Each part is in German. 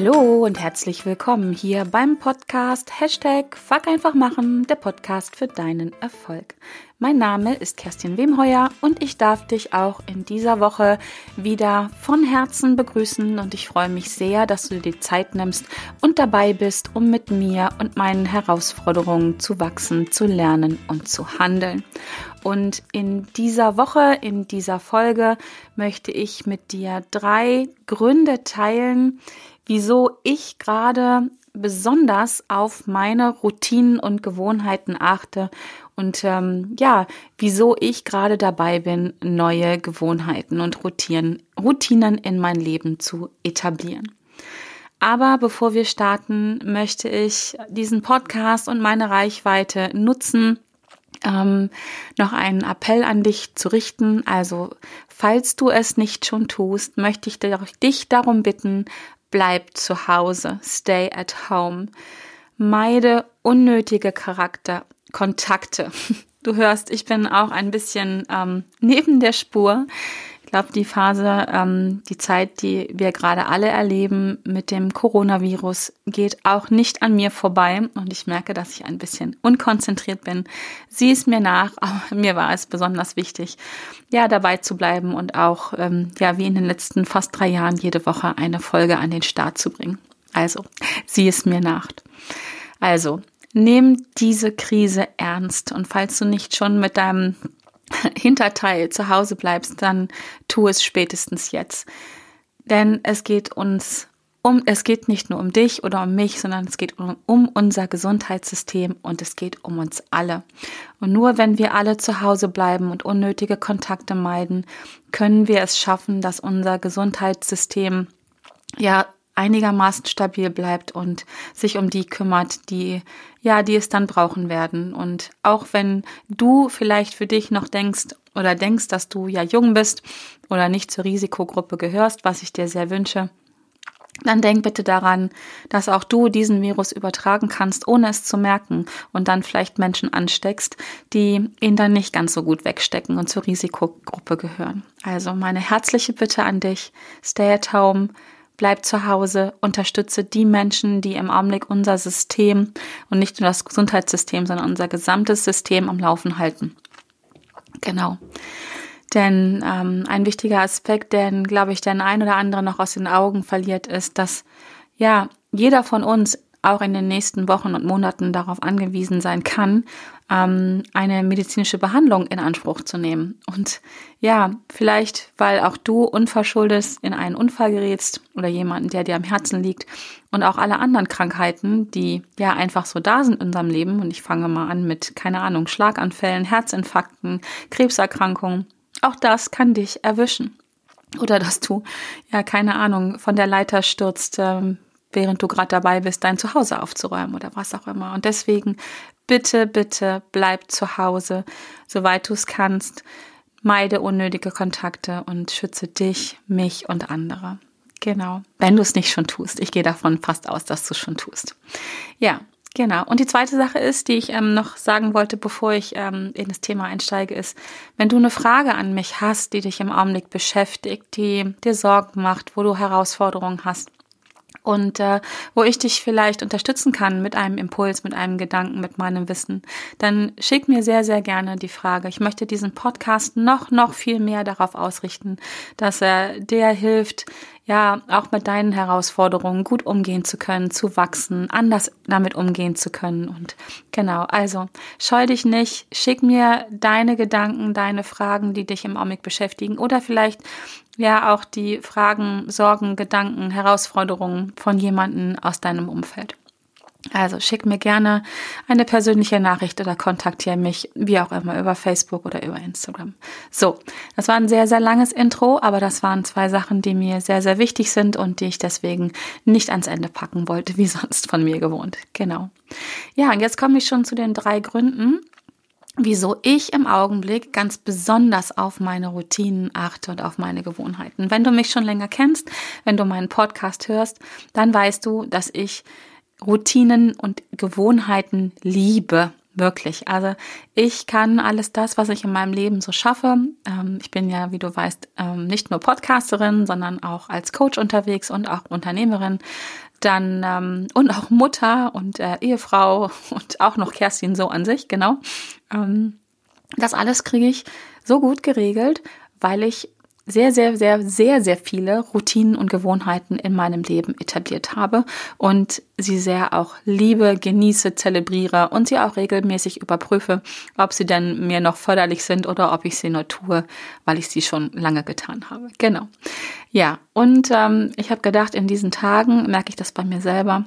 Hallo und herzlich willkommen hier beim Podcast Hashtag Fuck einfach machen, der Podcast für deinen Erfolg. Mein Name ist Kerstin Wemheuer und ich darf dich auch in dieser Woche wieder von Herzen begrüßen und ich freue mich sehr, dass du dir die Zeit nimmst und dabei bist, um mit mir und meinen Herausforderungen zu wachsen, zu lernen und zu handeln. Und in dieser Woche, in dieser Folge möchte ich mit dir drei Gründe teilen, wieso ich gerade besonders auf meine Routinen und Gewohnheiten achte und ähm, ja, wieso ich gerade dabei bin, neue Gewohnheiten und Routinen, Routinen in mein Leben zu etablieren. Aber bevor wir starten, möchte ich diesen Podcast und meine Reichweite nutzen, ähm, noch einen Appell an dich zu richten. Also, falls du es nicht schon tust, möchte ich dich darum bitten, bleib zu Hause, stay at home. Meide unnötige Charakter, Kontakte. Du hörst, ich bin auch ein bisschen ähm, neben der Spur. Ich glaube, die Phase, ähm, die Zeit, die wir gerade alle erleben mit dem Coronavirus, geht auch nicht an mir vorbei. Und ich merke, dass ich ein bisschen unkonzentriert bin. Sieh es mir nach, aber mir war es besonders wichtig, ja, dabei zu bleiben und auch, ähm, ja, wie in den letzten fast drei Jahren jede Woche eine Folge an den Start zu bringen. Also, sieh es mir nach. Also, Nimm diese Krise ernst und falls du nicht schon mit deinem Hinterteil zu Hause bleibst, dann tu es spätestens jetzt. Denn es geht uns um, es geht nicht nur um dich oder um mich, sondern es geht um, um unser Gesundheitssystem und es geht um uns alle. Und nur wenn wir alle zu Hause bleiben und unnötige Kontakte meiden, können wir es schaffen, dass unser Gesundheitssystem ja einigermaßen stabil bleibt und sich um die kümmert, die ja, die es dann brauchen werden. Und auch wenn du vielleicht für dich noch denkst oder denkst, dass du ja jung bist oder nicht zur Risikogruppe gehörst, was ich dir sehr wünsche, dann denk bitte daran, dass auch du diesen Virus übertragen kannst, ohne es zu merken und dann vielleicht Menschen ansteckst, die ihn dann nicht ganz so gut wegstecken und zur Risikogruppe gehören. Also meine herzliche Bitte an dich, stay at home, bleib zu Hause, unterstütze die Menschen, die im Augenblick unser System und nicht nur das Gesundheitssystem, sondern unser gesamtes System am Laufen halten. Genau. Denn ähm, ein wichtiger Aspekt, den, glaube ich, der ein oder andere noch aus den Augen verliert, ist, dass ja jeder von uns auch in den nächsten Wochen und Monaten darauf angewiesen sein kann, ähm, eine medizinische Behandlung in Anspruch zu nehmen. Und ja, vielleicht, weil auch du unverschuldet in einen Unfall gerätst oder jemanden, der dir am Herzen liegt und auch alle anderen Krankheiten, die ja einfach so da sind in unserem Leben. Und ich fange mal an mit, keine Ahnung, Schlaganfällen, Herzinfarkten, Krebserkrankungen. Auch das kann dich erwischen. Oder dass du, ja, keine Ahnung, von der Leiter stürzt, ähm, während du gerade dabei bist, dein Zuhause aufzuräumen oder was auch immer. Und deswegen bitte, bitte bleib zu Hause, soweit du es kannst. Meide unnötige Kontakte und schütze dich, mich und andere. Genau. Wenn du es nicht schon tust. Ich gehe davon fast aus, dass du es schon tust. Ja, genau. Und die zweite Sache ist, die ich ähm, noch sagen wollte, bevor ich ähm, in das Thema einsteige, ist, wenn du eine Frage an mich hast, die dich im Augenblick beschäftigt, die dir Sorgen macht, wo du Herausforderungen hast, und äh, wo ich dich vielleicht unterstützen kann mit einem Impuls, mit einem Gedanken, mit meinem Wissen, dann schick mir sehr, sehr gerne die Frage. Ich möchte diesen Podcast noch, noch viel mehr darauf ausrichten, dass er der hilft, ja, auch mit deinen Herausforderungen gut umgehen zu können, zu wachsen, anders damit umgehen zu können. Und genau, also scheu dich nicht, schick mir deine Gedanken, deine Fragen, die dich im Augenblick beschäftigen oder vielleicht ja auch die Fragen, Sorgen, Gedanken, Herausforderungen von jemandem aus deinem Umfeld. Also schick mir gerne eine persönliche Nachricht oder kontaktiere mich, wie auch immer, über Facebook oder über Instagram. So, das war ein sehr, sehr langes Intro, aber das waren zwei Sachen, die mir sehr, sehr wichtig sind und die ich deswegen nicht ans Ende packen wollte, wie sonst von mir gewohnt. Genau. Ja, und jetzt komme ich schon zu den drei Gründen, wieso ich im Augenblick ganz besonders auf meine Routinen achte und auf meine Gewohnheiten. Wenn du mich schon länger kennst, wenn du meinen Podcast hörst, dann weißt du, dass ich Routinen und Gewohnheiten liebe, Wirklich. Also ich kann alles das, was ich in meinem Leben so schaffe. Ähm, ich bin ja, wie du weißt, ähm, nicht nur Podcasterin, sondern auch als Coach unterwegs und auch Unternehmerin. Dann ähm, und auch Mutter und äh, Ehefrau und auch noch Kerstin so an sich, genau. Das alles kriege ich so gut geregelt, weil ich sehr, sehr, sehr, sehr, sehr viele Routinen und Gewohnheiten in meinem Leben etabliert habe und sie sehr auch liebe, genieße, zelebriere und sie auch regelmäßig überprüfe, ob sie denn mir noch förderlich sind oder ob ich sie nur tue, weil ich sie schon lange getan habe. Genau. Ja, und ähm, ich habe gedacht, in diesen Tagen merke ich das bei mir selber,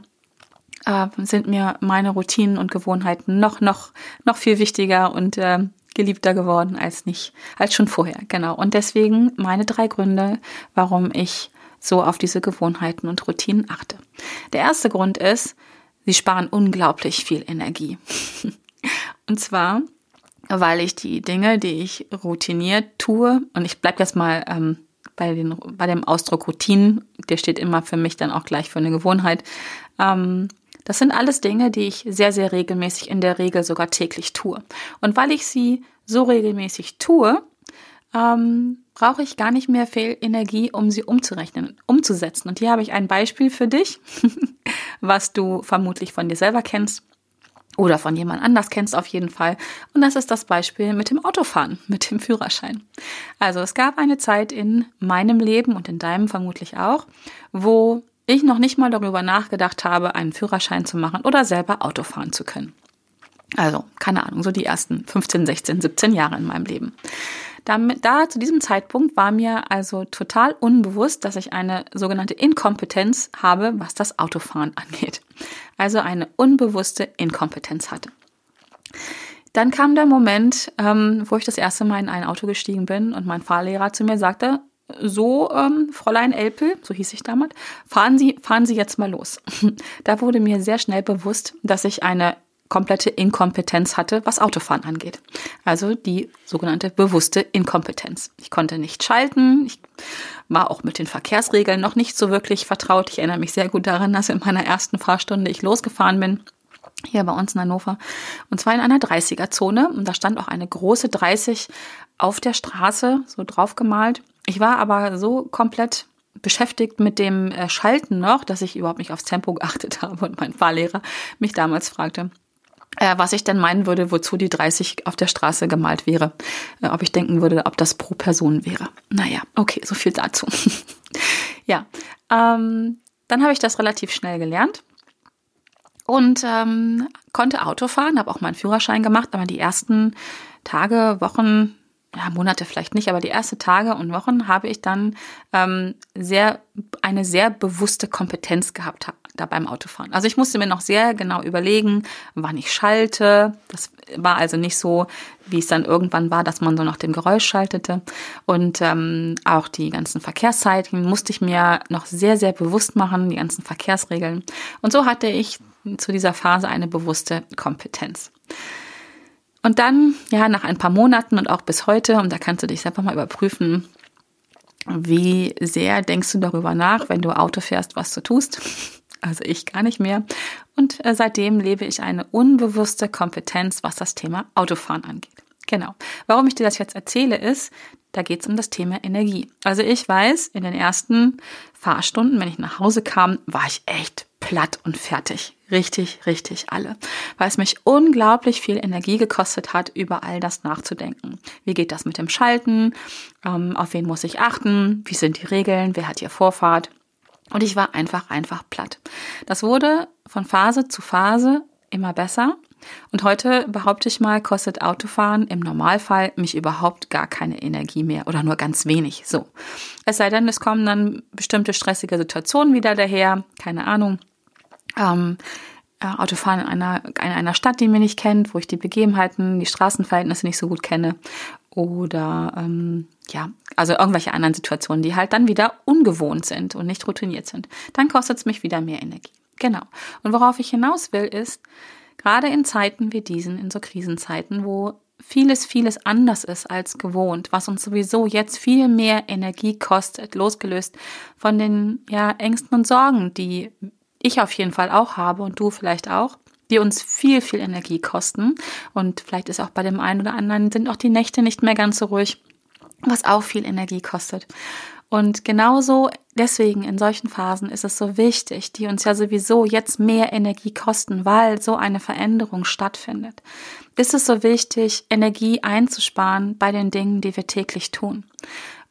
äh, sind mir meine Routinen und Gewohnheiten noch, noch, noch viel wichtiger und äh, geliebter geworden als nicht, als schon vorher. Genau. Und deswegen meine drei Gründe, warum ich so auf diese Gewohnheiten und Routinen achte. Der erste Grund ist, sie sparen unglaublich viel Energie. und zwar, weil ich die Dinge, die ich routiniert tue, und ich bleibe jetzt mal ähm, bei, den, bei dem Ausdruck Routinen, der steht immer für mich dann auch gleich für eine Gewohnheit, ähm, das sind alles Dinge, die ich sehr, sehr regelmäßig, in der Regel sogar täglich tue. Und weil ich sie so regelmäßig tue, ähm, brauche ich gar nicht mehr viel Energie, um sie umzurechnen, umzusetzen. Und hier habe ich ein Beispiel für dich, was du vermutlich von dir selber kennst oder von jemand anders kennst auf jeden Fall. Und das ist das Beispiel mit dem Autofahren, mit dem Führerschein. Also es gab eine Zeit in meinem Leben und in deinem vermutlich auch, wo ich noch nicht mal darüber nachgedacht habe, einen Führerschein zu machen oder selber Auto fahren zu können. Also, keine Ahnung, so die ersten 15, 16, 17 Jahre in meinem Leben. Damit, da zu diesem Zeitpunkt war mir also total unbewusst, dass ich eine sogenannte Inkompetenz habe, was das Autofahren angeht. Also eine unbewusste Inkompetenz hatte. Dann kam der Moment, ähm, wo ich das erste Mal in ein Auto gestiegen bin und mein Fahrlehrer zu mir sagte, so, ähm, Fräulein Elpel, so hieß ich damals, fahren Sie, fahren Sie jetzt mal los. da wurde mir sehr schnell bewusst, dass ich eine komplette Inkompetenz hatte, was Autofahren angeht. Also die sogenannte bewusste Inkompetenz. Ich konnte nicht schalten, ich war auch mit den Verkehrsregeln noch nicht so wirklich vertraut. Ich erinnere mich sehr gut daran, dass in meiner ersten Fahrstunde ich losgefahren bin hier bei uns in Hannover. Und zwar in einer 30er-Zone. Und da stand auch eine große 30 auf der Straße, so draufgemalt. Ich war aber so komplett beschäftigt mit dem äh, Schalten noch, dass ich überhaupt nicht aufs Tempo geachtet habe und mein Fahrlehrer mich damals fragte, äh, was ich denn meinen würde, wozu die 30 auf der Straße gemalt wäre. Äh, ob ich denken würde, ob das pro Person wäre. Naja, okay, so viel dazu. ja, ähm, dann habe ich das relativ schnell gelernt und ähm, konnte Auto fahren, habe auch meinen Führerschein gemacht, aber die ersten Tage, Wochen, ja, Monate vielleicht nicht, aber die ersten Tage und Wochen habe ich dann ähm, sehr eine sehr bewusste Kompetenz gehabt da beim Autofahren. Also ich musste mir noch sehr genau überlegen, wann ich schalte. Das war also nicht so, wie es dann irgendwann war, dass man so nach dem Geräusch schaltete. Und ähm, auch die ganzen Verkehrszeiten musste ich mir noch sehr, sehr bewusst machen, die ganzen Verkehrsregeln. Und so hatte ich zu dieser Phase eine bewusste Kompetenz. Und dann, ja, nach ein paar Monaten und auch bis heute, und da kannst du dich selber mal überprüfen, wie sehr denkst du darüber nach, wenn du Auto fährst, was du tust? Also ich gar nicht mehr. Und äh, seitdem lebe ich eine unbewusste Kompetenz, was das Thema Autofahren angeht. Genau. Warum ich dir das jetzt erzähle, ist, da geht es um das Thema Energie. Also ich weiß, in den ersten Fahrstunden, wenn ich nach Hause kam, war ich echt platt und fertig. Richtig, richtig alle. Weil es mich unglaublich viel Energie gekostet hat, über all das nachzudenken. Wie geht das mit dem Schalten? Ähm, auf wen muss ich achten? Wie sind die Regeln? Wer hat hier Vorfahrt? Und ich war einfach, einfach platt. Das wurde von Phase zu Phase immer besser. Und heute behaupte ich mal, kostet Autofahren im Normalfall mich überhaupt gar keine Energie mehr oder nur ganz wenig. So. Es sei denn, es kommen dann bestimmte stressige Situationen wieder daher. Keine Ahnung ähm, äh, Autofahren in einer, in einer Stadt, die man nicht kennt, wo ich die Begebenheiten, die Straßenverhältnisse nicht so gut kenne. Oder ähm, ja, also irgendwelche anderen Situationen, die halt dann wieder ungewohnt sind und nicht routiniert sind. Dann kostet es mich wieder mehr Energie. Genau. Und worauf ich hinaus will, ist, gerade in Zeiten wie diesen, in so Krisenzeiten, wo vieles, vieles anders ist als gewohnt, was uns sowieso jetzt viel mehr Energie kostet, losgelöst von den ja, Ängsten und Sorgen, die ich auf jeden Fall auch habe und du vielleicht auch, die uns viel, viel Energie kosten. Und vielleicht ist auch bei dem einen oder anderen sind auch die Nächte nicht mehr ganz so ruhig, was auch viel Energie kostet. Und genauso deswegen in solchen Phasen ist es so wichtig, die uns ja sowieso jetzt mehr Energie kosten, weil so eine Veränderung stattfindet. Ist es so wichtig, Energie einzusparen bei den Dingen, die wir täglich tun.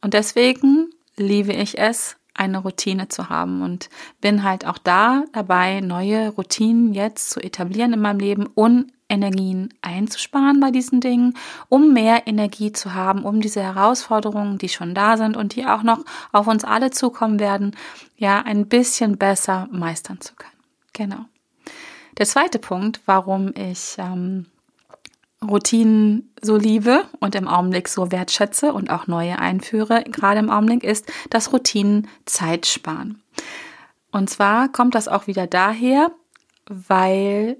Und deswegen liebe ich es, eine Routine zu haben und bin halt auch da dabei, neue Routinen jetzt zu etablieren in meinem Leben und Energien einzusparen bei diesen Dingen, um mehr Energie zu haben, um diese Herausforderungen, die schon da sind und die auch noch auf uns alle zukommen werden, ja, ein bisschen besser meistern zu können. Genau. Der zweite Punkt, warum ich ähm, Routinen so liebe und im Augenblick so wertschätze und auch neue einführe, gerade im Augenblick, ist, dass Routinen Zeit sparen. Und zwar kommt das auch wieder daher, weil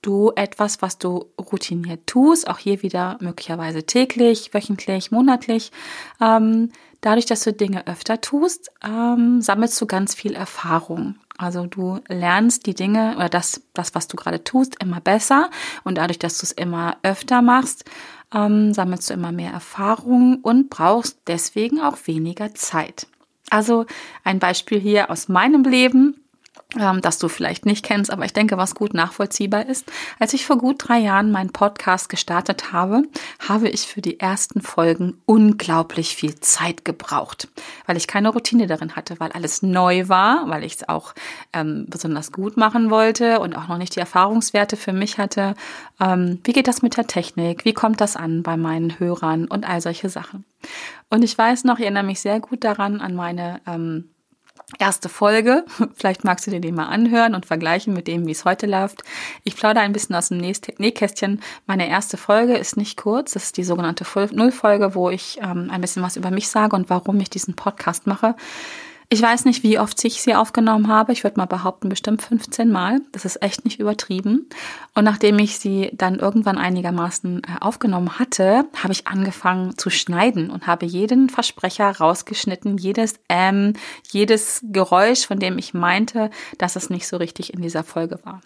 du etwas, was du routiniert tust, auch hier wieder möglicherweise täglich, wöchentlich, monatlich, ähm, dadurch, dass du Dinge öfter tust, ähm, sammelst du ganz viel Erfahrung. Also du lernst die Dinge oder das, das was du gerade tust, immer besser und dadurch, dass du es immer öfter machst, ähm, sammelst du immer mehr Erfahrung und brauchst deswegen auch weniger Zeit. Also ein Beispiel hier aus meinem Leben ähm, das du vielleicht nicht kennst, aber ich denke, was gut nachvollziehbar ist. Als ich vor gut drei Jahren meinen Podcast gestartet habe, habe ich für die ersten Folgen unglaublich viel Zeit gebraucht, weil ich keine Routine darin hatte, weil alles neu war, weil ich es auch ähm, besonders gut machen wollte und auch noch nicht die Erfahrungswerte für mich hatte. Ähm, wie geht das mit der Technik? Wie kommt das an bei meinen Hörern und all solche Sachen? Und ich weiß noch, ich erinnere mich sehr gut daran an meine ähm, erste Folge. Vielleicht magst du dir die mal anhören und vergleichen mit dem, wie es heute läuft. Ich plaudere ein bisschen aus dem Nähkästchen. Meine erste Folge ist nicht kurz. Das ist die sogenannte Nullfolge, wo ich ähm, ein bisschen was über mich sage und warum ich diesen Podcast mache. Ich weiß nicht, wie oft ich sie aufgenommen habe. Ich würde mal behaupten, bestimmt 15 Mal. Das ist echt nicht übertrieben. Und nachdem ich sie dann irgendwann einigermaßen äh, aufgenommen hatte, habe ich angefangen zu schneiden und habe jeden Versprecher rausgeschnitten, jedes Ähm, jedes Geräusch, von dem ich meinte, dass es nicht so richtig in dieser Folge war.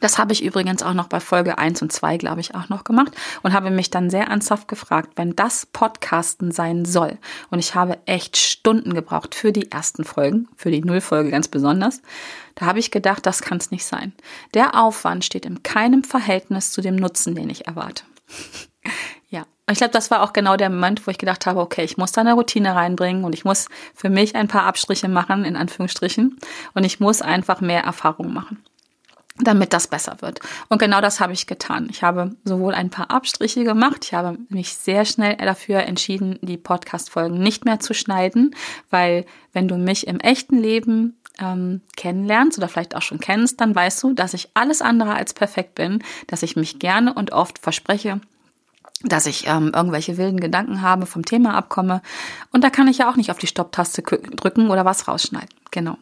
Das habe ich übrigens auch noch bei Folge 1 und 2, glaube ich, auch noch gemacht und habe mich dann sehr ernsthaft gefragt, wenn das Podcasten sein soll. Und ich habe echt Stunden gebraucht für die ersten Folgen, für die Nullfolge ganz besonders. Da habe ich gedacht, das kann es nicht sein. Der Aufwand steht in keinem Verhältnis zu dem Nutzen, den ich erwarte. ja, und ich glaube, das war auch genau der Moment, wo ich gedacht habe, okay, ich muss da eine Routine reinbringen und ich muss für mich ein paar Abstriche machen, in Anführungsstrichen. Und ich muss einfach mehr Erfahrung machen damit das besser wird. Und genau das habe ich getan. Ich habe sowohl ein paar Abstriche gemacht, ich habe mich sehr schnell dafür entschieden, die Podcast-Folgen nicht mehr zu schneiden, weil wenn du mich im echten Leben ähm, kennenlernst oder vielleicht auch schon kennst, dann weißt du, dass ich alles andere als perfekt bin, dass ich mich gerne und oft verspreche, dass ich ähm, irgendwelche wilden Gedanken habe, vom Thema abkomme. Und da kann ich ja auch nicht auf die Stopptaste drücken oder was rausschneiden. Genau.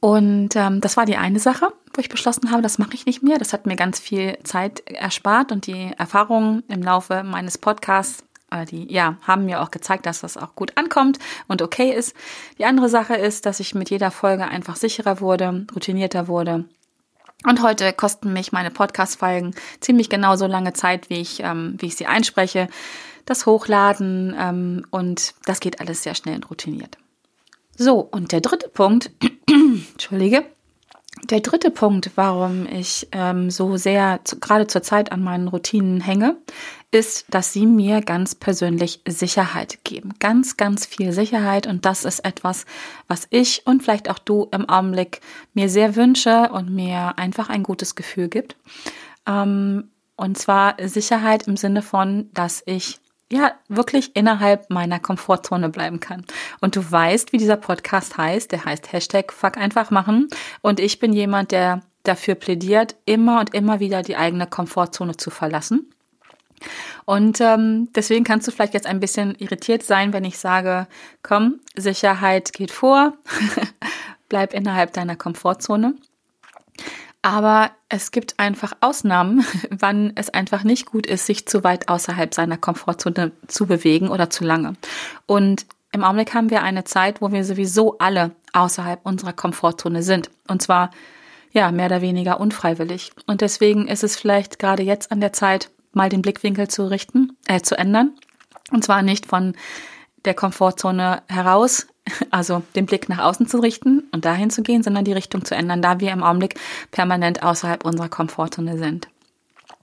Und ähm, das war die eine Sache, wo ich beschlossen habe, das mache ich nicht mehr. Das hat mir ganz viel Zeit erspart und die Erfahrungen im Laufe meines Podcasts, äh, die ja, haben mir auch gezeigt, dass das auch gut ankommt und okay ist. Die andere Sache ist, dass ich mit jeder Folge einfach sicherer wurde, routinierter wurde. Und heute kosten mich meine Podcast-Folgen ziemlich genau so lange Zeit, wie ich, ähm, wie ich sie einspreche. Das Hochladen ähm, und das geht alles sehr schnell und routiniert. So, und der dritte Punkt, entschuldige, der dritte Punkt, warum ich ähm, so sehr zu, gerade zur Zeit an meinen Routinen hänge, ist, dass sie mir ganz persönlich Sicherheit geben. Ganz, ganz viel Sicherheit. Und das ist etwas, was ich und vielleicht auch du im Augenblick mir sehr wünsche und mir einfach ein gutes Gefühl gibt. Ähm, und zwar Sicherheit im Sinne von, dass ich ja wirklich innerhalb meiner Komfortzone bleiben kann. Und du weißt, wie dieser Podcast heißt. Der heißt Hashtag Fuck einfach machen. Und ich bin jemand, der dafür plädiert, immer und immer wieder die eigene Komfortzone zu verlassen. Und ähm, deswegen kannst du vielleicht jetzt ein bisschen irritiert sein, wenn ich sage, komm, Sicherheit geht vor, bleib innerhalb deiner Komfortzone. Aber es gibt einfach Ausnahmen, wann es einfach nicht gut ist, sich zu weit außerhalb seiner Komfortzone zu bewegen oder zu lange. Und im Augenblick haben wir eine Zeit, wo wir sowieso alle außerhalb unserer Komfortzone sind. Und zwar ja, mehr oder weniger unfreiwillig. Und deswegen ist es vielleicht gerade jetzt an der Zeit, mal den Blickwinkel zu richten, äh, zu ändern. Und zwar nicht von der Komfortzone heraus, also den Blick nach außen zu richten und dahin zu gehen, sondern die Richtung zu ändern, da wir im Augenblick permanent außerhalb unserer Komfortzone sind.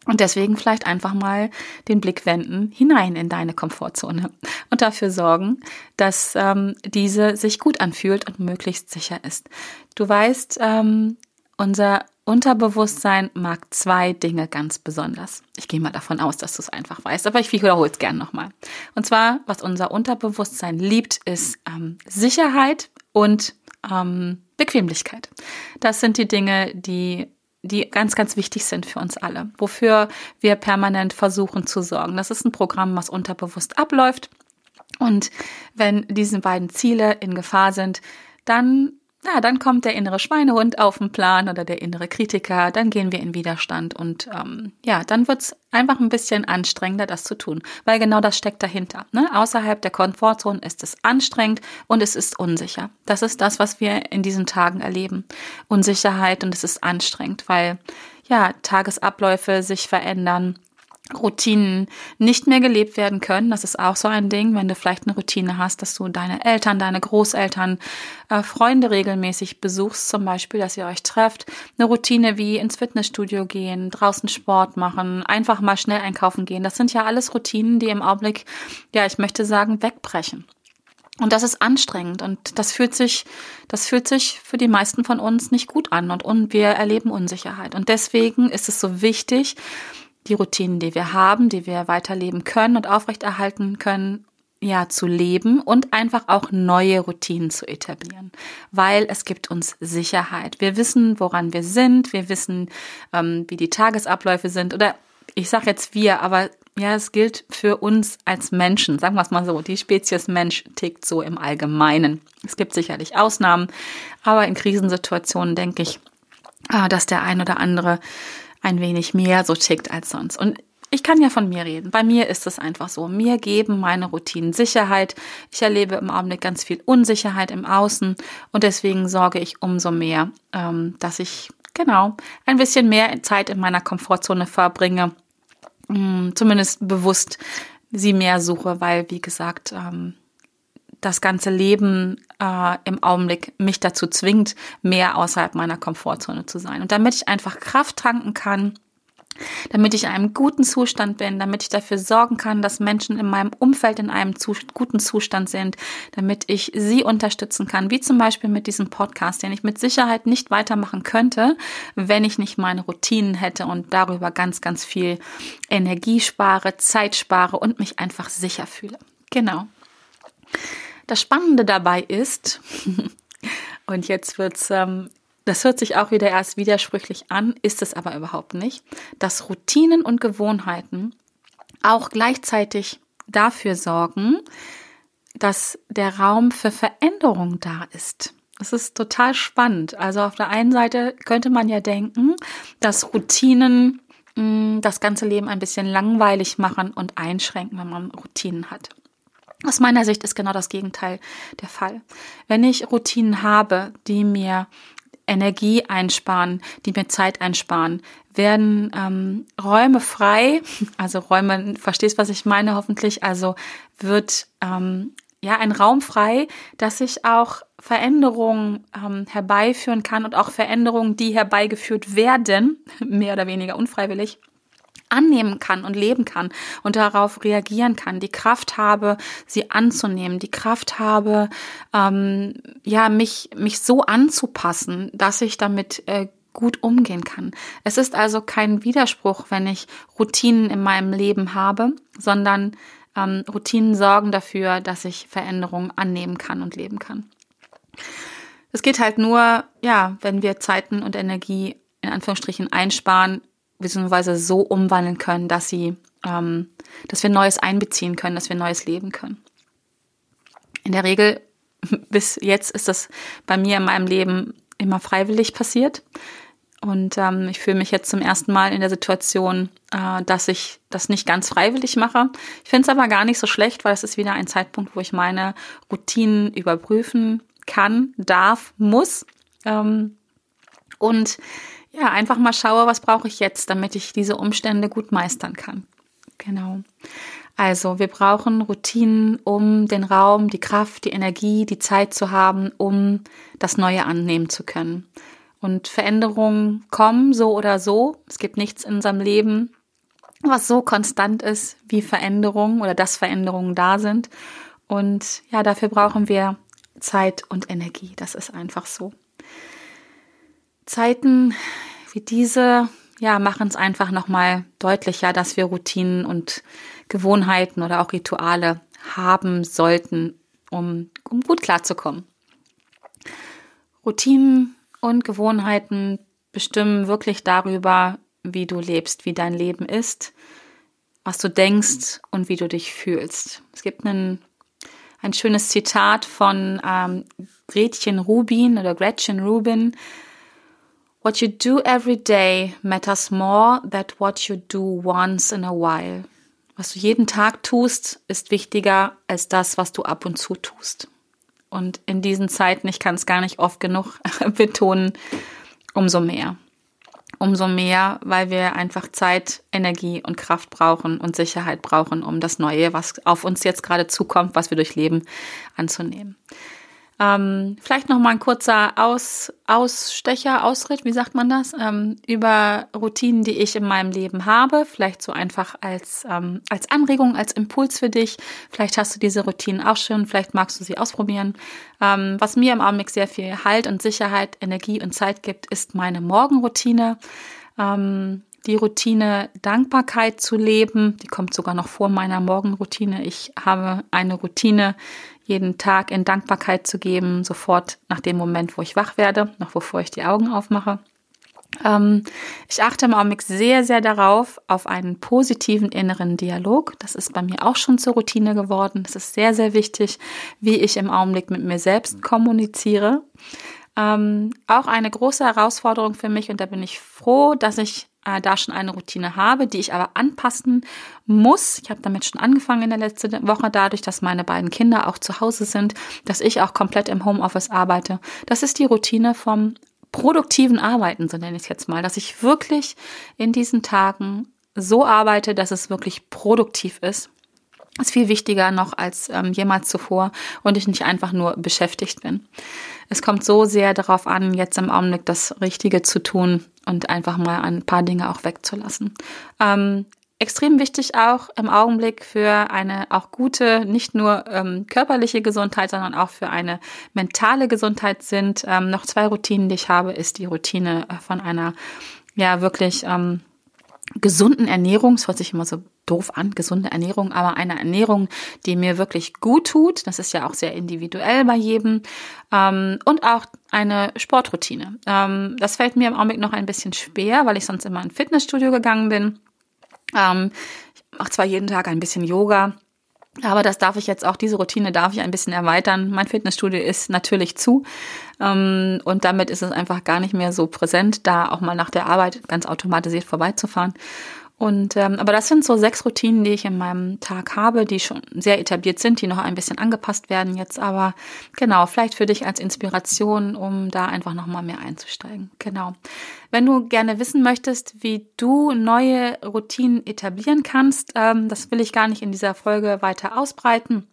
Und deswegen vielleicht einfach mal den Blick wenden hinein in deine Komfortzone und dafür sorgen, dass ähm, diese sich gut anfühlt und möglichst sicher ist. Du weißt, ähm, unser Unterbewusstsein mag zwei Dinge ganz besonders. Ich gehe mal davon aus, dass du es einfach weißt, aber ich wiederhole es gern nochmal. Und zwar, was unser Unterbewusstsein liebt, ist ähm, Sicherheit und ähm, Bequemlichkeit. Das sind die Dinge, die die ganz, ganz wichtig sind für uns alle, wofür wir permanent versuchen zu sorgen. Das ist ein Programm, was unterbewusst abläuft. Und wenn diese beiden Ziele in Gefahr sind, dann ja, dann kommt der innere Schweinehund auf den Plan oder der innere Kritiker, dann gehen wir in Widerstand und ähm, ja, dann wird's einfach ein bisschen anstrengender, das zu tun, weil genau das steckt dahinter. Ne? Außerhalb der Komfortzone ist es anstrengend und es ist unsicher. Das ist das, was wir in diesen Tagen erleben. Unsicherheit und es ist anstrengend, weil ja, Tagesabläufe sich verändern Routinen nicht mehr gelebt werden können. Das ist auch so ein Ding, wenn du vielleicht eine Routine hast, dass du deine Eltern, deine Großeltern, äh, Freunde regelmäßig besuchst, zum Beispiel, dass ihr euch trefft. Eine Routine wie ins Fitnessstudio gehen, draußen Sport machen, einfach mal schnell einkaufen gehen. Das sind ja alles Routinen, die im Augenblick, ja, ich möchte sagen, wegbrechen. Und das ist anstrengend und das fühlt sich, das fühlt sich für die meisten von uns nicht gut an und, und wir erleben Unsicherheit. Und deswegen ist es so wichtig, die Routinen, die wir haben, die wir weiterleben können und aufrechterhalten können, ja, zu leben und einfach auch neue Routinen zu etablieren, weil es gibt uns Sicherheit. Wir wissen, woran wir sind, wir wissen, ähm, wie die Tagesabläufe sind oder ich sage jetzt wir, aber ja, es gilt für uns als Menschen, sagen wir es mal so, die Spezies Mensch tickt so im Allgemeinen. Es gibt sicherlich Ausnahmen, aber in Krisensituationen denke ich, ah, dass der ein oder andere ein wenig mehr so tickt als sonst. Und ich kann ja von mir reden. Bei mir ist es einfach so. Mir geben meine Routinen Sicherheit. Ich erlebe im Augenblick ganz viel Unsicherheit im Außen und deswegen sorge ich umso mehr, ähm, dass ich genau ein bisschen mehr Zeit in meiner Komfortzone verbringe. Mm, zumindest bewusst sie mehr suche, weil, wie gesagt, ähm, das ganze Leben äh, im Augenblick mich dazu zwingt, mehr außerhalb meiner Komfortzone zu sein. Und damit ich einfach Kraft tanken kann, damit ich in einem guten Zustand bin, damit ich dafür sorgen kann, dass Menschen in meinem Umfeld in einem zu, guten Zustand sind, damit ich sie unterstützen kann, wie zum Beispiel mit diesem Podcast, den ich mit Sicherheit nicht weitermachen könnte, wenn ich nicht meine Routinen hätte und darüber ganz, ganz viel Energie spare, Zeit spare und mich einfach sicher fühle. Genau. Das Spannende dabei ist, und jetzt wird's, ähm, das hört sich auch wieder erst widersprüchlich an, ist es aber überhaupt nicht, dass Routinen und Gewohnheiten auch gleichzeitig dafür sorgen, dass der Raum für Veränderung da ist. Das ist total spannend. Also auf der einen Seite könnte man ja denken, dass Routinen mh, mm, das ganze Leben ein bisschen langweilig machen und einschränken, wenn man Routinen hat. Aus meiner Sicht ist genau das Gegenteil der Fall. Wenn ich Routinen habe, die mir Energie einsparen, die mir Zeit einsparen, werden ähm, Räume frei, also Räume, verstehst, was ich meine, hoffentlich, also wird ähm, ja ein Raum frei, dass ich auch Veränderungen ähm, herbeiführen kann und auch Veränderungen, die herbeigeführt werden, mehr oder weniger unfreiwillig, annehmen kann und leben kann und darauf reagieren kann, die Kraft habe, sie anzunehmen, die Kraft habe, ähm, ja, mich, mich so anzupassen, dass ich damit äh, gut umgehen kann. Es ist also kein Widerspruch, wenn ich Routinen in meinem Leben habe, sondern ähm, Routinen sorgen dafür, dass ich Veränderungen annehmen kann und leben kann. Es geht halt nur, ja, wenn wir Zeiten und Energie in Anführungsstrichen einsparen, beziehungsweise so umwandeln können, dass sie, ähm, dass wir Neues einbeziehen können, dass wir Neues leben können. In der Regel, bis jetzt ist das bei mir in meinem Leben immer freiwillig passiert. Und ähm, ich fühle mich jetzt zum ersten Mal in der Situation, äh, dass ich das nicht ganz freiwillig mache. Ich finde es aber gar nicht so schlecht, weil es ist wieder ein Zeitpunkt, wo ich meine Routinen überprüfen kann, darf, muss. Ähm, und ja, einfach mal schaue, was brauche ich jetzt, damit ich diese Umstände gut meistern kann. Genau. Also wir brauchen Routinen, um den Raum, die Kraft, die Energie, die Zeit zu haben, um das Neue annehmen zu können. Und Veränderungen kommen so oder so. Es gibt nichts in unserem Leben, was so konstant ist wie Veränderungen oder dass Veränderungen da sind. Und ja, dafür brauchen wir Zeit und Energie. Das ist einfach so. Zeiten wie diese, ja, machen es einfach nochmal deutlicher, dass wir Routinen und Gewohnheiten oder auch Rituale haben sollten, um, um gut klarzukommen. Routinen und Gewohnheiten bestimmen wirklich darüber, wie du lebst, wie dein Leben ist, was du denkst und wie du dich fühlst. Es gibt einen, ein schönes Zitat von ähm, Gretchen Rubin oder Gretchen Rubin. What you do every day matters more than what you do once in a while. Was du jeden Tag tust, ist wichtiger als das, was du ab und zu tust. Und in diesen Zeiten, ich kann es gar nicht oft genug betonen, umso mehr. Umso mehr, weil wir einfach Zeit, Energie und Kraft brauchen und Sicherheit brauchen, um das Neue, was auf uns jetzt gerade zukommt, was wir durchleben, anzunehmen. Ähm, vielleicht noch mal ein kurzer Aus, Ausstecher, Ausritt, wie sagt man das, ähm, über Routinen, die ich in meinem Leben habe. Vielleicht so einfach als, ähm, als Anregung, als Impuls für dich. Vielleicht hast du diese Routinen auch schon, vielleicht magst du sie ausprobieren. Ähm, was mir im Augenblick sehr viel Halt und Sicherheit, Energie und Zeit gibt, ist meine Morgenroutine. Ähm, die Routine Dankbarkeit zu leben. Die kommt sogar noch vor meiner Morgenroutine. Ich habe eine Routine, jeden Tag in Dankbarkeit zu geben, sofort nach dem Moment, wo ich wach werde, noch bevor ich die Augen aufmache. Ähm, ich achte im Augenblick sehr, sehr darauf, auf einen positiven inneren Dialog. Das ist bei mir auch schon zur Routine geworden. Das ist sehr, sehr wichtig, wie ich im Augenblick mit mir selbst kommuniziere. Ähm, auch eine große Herausforderung für mich und da bin ich froh, dass ich äh, da schon eine Routine habe, die ich aber anpassen muss. Ich habe damit schon angefangen in der letzten Woche, dadurch, dass meine beiden Kinder auch zu Hause sind, dass ich auch komplett im Homeoffice arbeite. Das ist die Routine vom produktiven Arbeiten, so nenne ich es jetzt mal, dass ich wirklich in diesen Tagen so arbeite, dass es wirklich produktiv ist ist viel wichtiger noch als ähm, jemals zuvor und ich nicht einfach nur beschäftigt bin. Es kommt so sehr darauf an, jetzt im Augenblick das Richtige zu tun und einfach mal ein paar Dinge auch wegzulassen. Ähm, extrem wichtig auch im Augenblick für eine auch gute, nicht nur ähm, körperliche Gesundheit, sondern auch für eine mentale Gesundheit sind ähm, noch zwei Routinen, die ich habe, ist die Routine äh, von einer ja wirklich ähm, gesunden Ernährung. Das hört sich immer so doof an, gesunde Ernährung, aber eine Ernährung, die mir wirklich gut tut. Das ist ja auch sehr individuell bei jedem. Ähm, und auch eine Sportroutine. Ähm, das fällt mir im Augenblick noch ein bisschen schwer, weil ich sonst immer in Fitnessstudio gegangen bin. Ähm, ich mache zwar jeden Tag ein bisschen Yoga, aber das darf ich jetzt auch, diese Routine darf ich ein bisschen erweitern. Mein Fitnessstudio ist natürlich zu. Ähm, und damit ist es einfach gar nicht mehr so präsent, da auch mal nach der Arbeit ganz automatisiert vorbeizufahren. Und ähm, aber das sind so sechs Routinen, die ich in meinem Tag habe, die schon sehr etabliert sind, die noch ein bisschen angepasst werden jetzt. Aber genau, vielleicht für dich als Inspiration, um da einfach noch mal mehr einzusteigen. Genau. Wenn du gerne wissen möchtest, wie du neue Routinen etablieren kannst, ähm, das will ich gar nicht in dieser Folge weiter ausbreiten.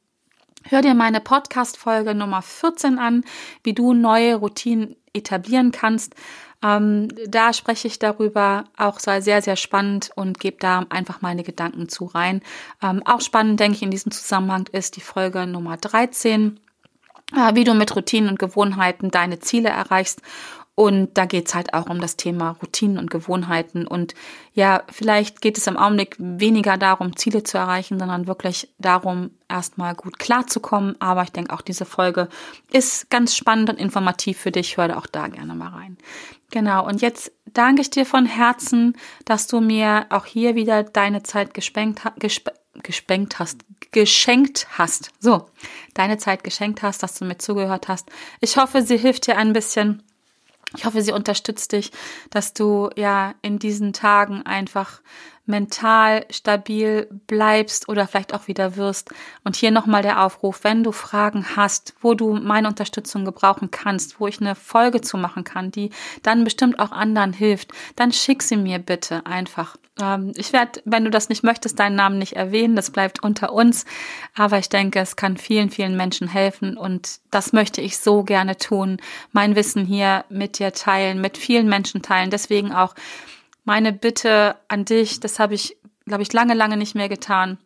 Hör dir meine Podcast-Folge Nummer 14 an, wie du neue Routinen etablieren kannst. Ähm, da spreche ich darüber, auch sei sehr, sehr spannend und gebe da einfach meine Gedanken zu rein. Ähm, auch spannend, denke ich, in diesem Zusammenhang ist die Folge Nummer 13, äh, wie du mit Routinen und Gewohnheiten deine Ziele erreichst und da geht's halt auch um das Thema Routinen und Gewohnheiten. Und ja, vielleicht geht es im Augenblick weniger darum, Ziele zu erreichen, sondern wirklich darum, erstmal gut klarzukommen. Aber ich denke, auch diese Folge ist ganz spannend und informativ für dich. Hör da auch da gerne mal rein. Genau. Und jetzt danke ich dir von Herzen, dass du mir auch hier wieder deine Zeit gespenkt, gesp gespenkt hast, geschenkt hast. So, deine Zeit geschenkt hast, dass du mir zugehört hast. Ich hoffe, sie hilft dir ein bisschen ich hoffe, sie unterstützt dich, dass du ja in diesen Tagen einfach mental stabil bleibst oder vielleicht auch wieder wirst. Und hier nochmal der Aufruf, wenn du Fragen hast, wo du meine Unterstützung gebrauchen kannst, wo ich eine Folge zu machen kann, die dann bestimmt auch anderen hilft, dann schick sie mir bitte einfach. Ähm, ich werde, wenn du das nicht möchtest, deinen Namen nicht erwähnen, das bleibt unter uns. Aber ich denke, es kann vielen, vielen Menschen helfen und das möchte ich so gerne tun. Mein Wissen hier mit dir teilen, mit vielen Menschen teilen. Deswegen auch meine Bitte an dich, das habe ich, glaube ich, lange, lange nicht mehr getan.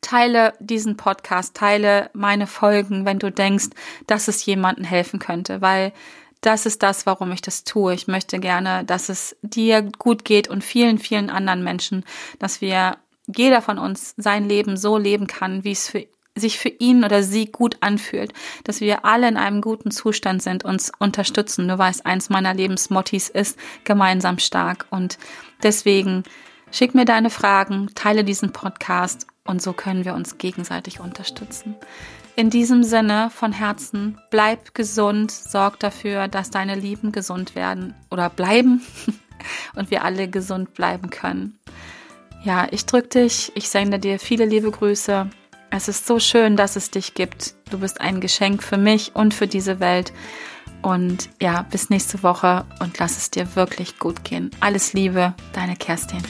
Teile diesen Podcast, teile meine Folgen, wenn du denkst, dass es jemandem helfen könnte, weil das ist das, warum ich das tue. Ich möchte gerne, dass es dir gut geht und vielen, vielen anderen Menschen, dass wir jeder von uns sein Leben so leben kann, wie es für sich für ihn oder sie gut anfühlt, dass wir alle in einem guten Zustand sind, uns unterstützen. Du weißt, eins meiner Lebensmottis ist gemeinsam stark und deswegen schick mir deine Fragen, teile diesen Podcast und so können wir uns gegenseitig unterstützen. In diesem Sinne von Herzen, bleib gesund, sorg dafür, dass deine Lieben gesund werden oder bleiben und wir alle gesund bleiben können. Ja, ich drücke dich, ich sende dir viele liebe Grüße es ist so schön, dass es dich gibt. Du bist ein Geschenk für mich und für diese Welt. Und ja, bis nächste Woche und lass es dir wirklich gut gehen. Alles Liebe, deine Kerstin.